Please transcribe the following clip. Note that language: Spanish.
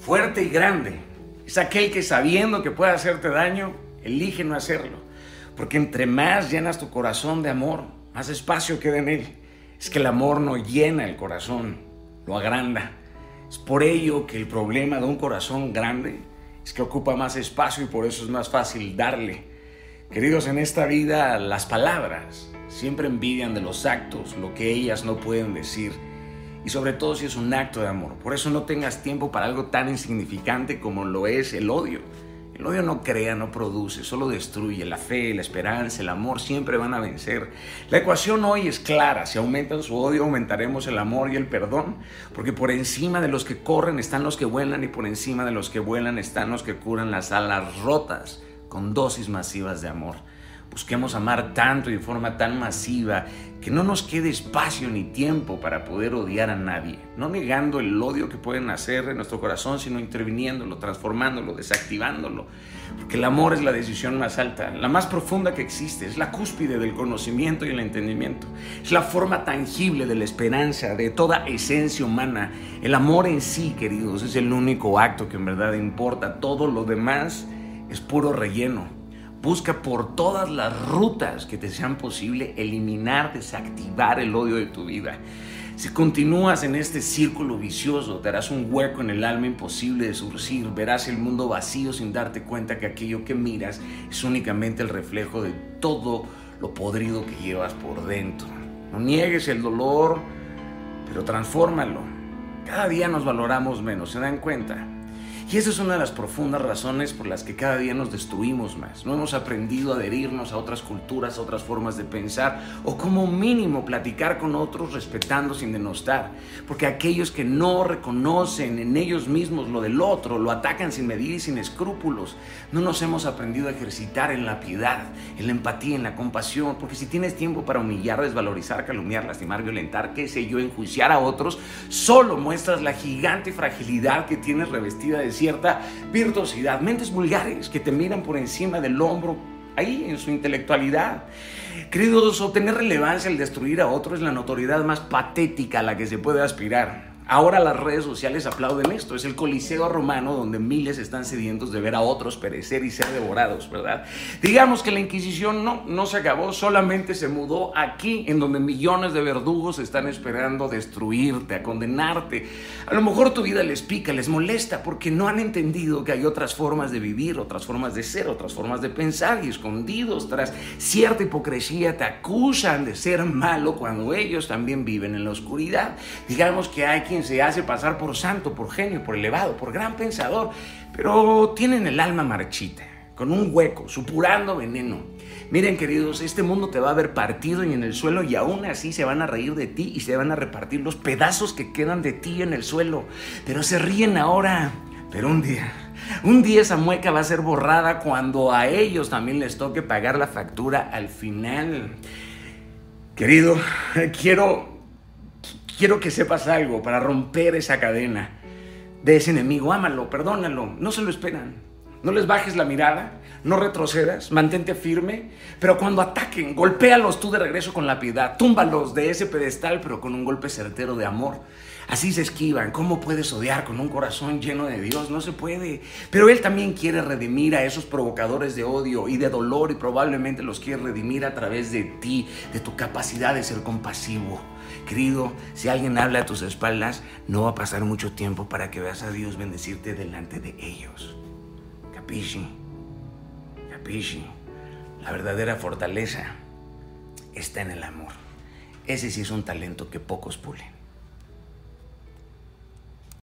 fuerte y grande. Es aquel que sabiendo que puede hacerte daño, elige no hacerlo. Porque entre más llenas tu corazón de amor, más espacio queda en él. Es que el amor no llena el corazón, lo agranda. Es por ello que el problema de un corazón grande es que ocupa más espacio y por eso es más fácil darle. Queridos, en esta vida las palabras siempre envidian de los actos lo que ellas no pueden decir y sobre todo si es un acto de amor. Por eso no tengas tiempo para algo tan insignificante como lo es el odio. El odio no crea, no produce, solo destruye. La fe, la esperanza, el amor siempre van a vencer. La ecuación hoy es clara. Si aumentan su odio, aumentaremos el amor y el perdón. Porque por encima de los que corren están los que vuelan y por encima de los que vuelan están los que curan las alas rotas con dosis masivas de amor. Busquemos amar tanto y de forma tan masiva que no nos quede espacio ni tiempo para poder odiar a nadie, no negando el odio que pueden hacer en nuestro corazón, sino interviniéndolo, transformándolo, desactivándolo. Porque el amor es la decisión más alta, la más profunda que existe, es la cúspide del conocimiento y el entendimiento, es la forma tangible de la esperanza, de toda esencia humana. El amor en sí, queridos, es el único acto que en verdad importa, todo lo demás es puro relleno. Busca por todas las rutas que te sean posible eliminar, desactivar el odio de tu vida. Si continúas en este círculo vicioso, te harás un hueco en el alma imposible de surcir, verás el mundo vacío sin darte cuenta que aquello que miras es únicamente el reflejo de todo lo podrido que llevas por dentro. No niegues el dolor, pero transfórmalo. Cada día nos valoramos menos, ¿se dan cuenta? Y esa es una de las profundas razones por las que cada día nos destruimos más. No hemos aprendido a adherirnos a otras culturas, a otras formas de pensar o como mínimo platicar con otros respetando sin denostar. Porque aquellos que no reconocen en ellos mismos lo del otro, lo atacan sin medir y sin escrúpulos. No nos hemos aprendido a ejercitar en la piedad, en la empatía, en la compasión. Porque si tienes tiempo para humillar, desvalorizar, calumniar, lastimar, violentar, qué sé yo, enjuiciar a otros, solo muestras la gigante fragilidad que tienes revestida de cierta virtuosidad, mentes vulgares que te miran por encima del hombro, ahí en su intelectualidad. Queridos, obtener relevancia al destruir a otro es la notoriedad más patética a la que se puede aspirar. Ahora las redes sociales aplauden esto. Es el Coliseo romano donde miles están sedientos de ver a otros perecer y ser devorados, ¿verdad? Digamos que la Inquisición no, no se acabó, solamente se mudó aquí, en donde millones de verdugos están esperando destruirte, a condenarte. A lo mejor tu vida les pica, les molesta, porque no han entendido que hay otras formas de vivir, otras formas de ser, otras formas de pensar, y escondidos tras cierta hipocresía te acusan de ser malo cuando ellos también viven en la oscuridad. Digamos que hay quien se hace pasar por santo, por genio, por elevado, por gran pensador, pero tienen el alma marchita, con un hueco, supurando veneno. Miren queridos, este mundo te va a ver partido y en el suelo y aún así se van a reír de ti y se van a repartir los pedazos que quedan de ti en el suelo. Pero se ríen ahora. Pero un día, un día esa mueca va a ser borrada cuando a ellos también les toque pagar la factura al final. Querido, quiero quiero que sepas algo para romper esa cadena de ese enemigo. Ámalo, perdónalo, no se lo esperan. No les bajes la mirada, no retrocedas, mantente firme, pero cuando ataquen, golpéalos tú de regreso con la piedad, túmbalos de ese pedestal, pero con un golpe certero de amor. Así se esquivan. ¿Cómo puedes odiar con un corazón lleno de Dios? No se puede. Pero Él también quiere redimir a esos provocadores de odio y de dolor y probablemente los quiere redimir a través de ti, de tu capacidad de ser compasivo. Querido, si alguien habla a tus espaldas, no va a pasar mucho tiempo para que veas a Dios bendecirte delante de ellos. Capisci, capisci. La verdadera fortaleza está en el amor. Ese sí es un talento que pocos pulen.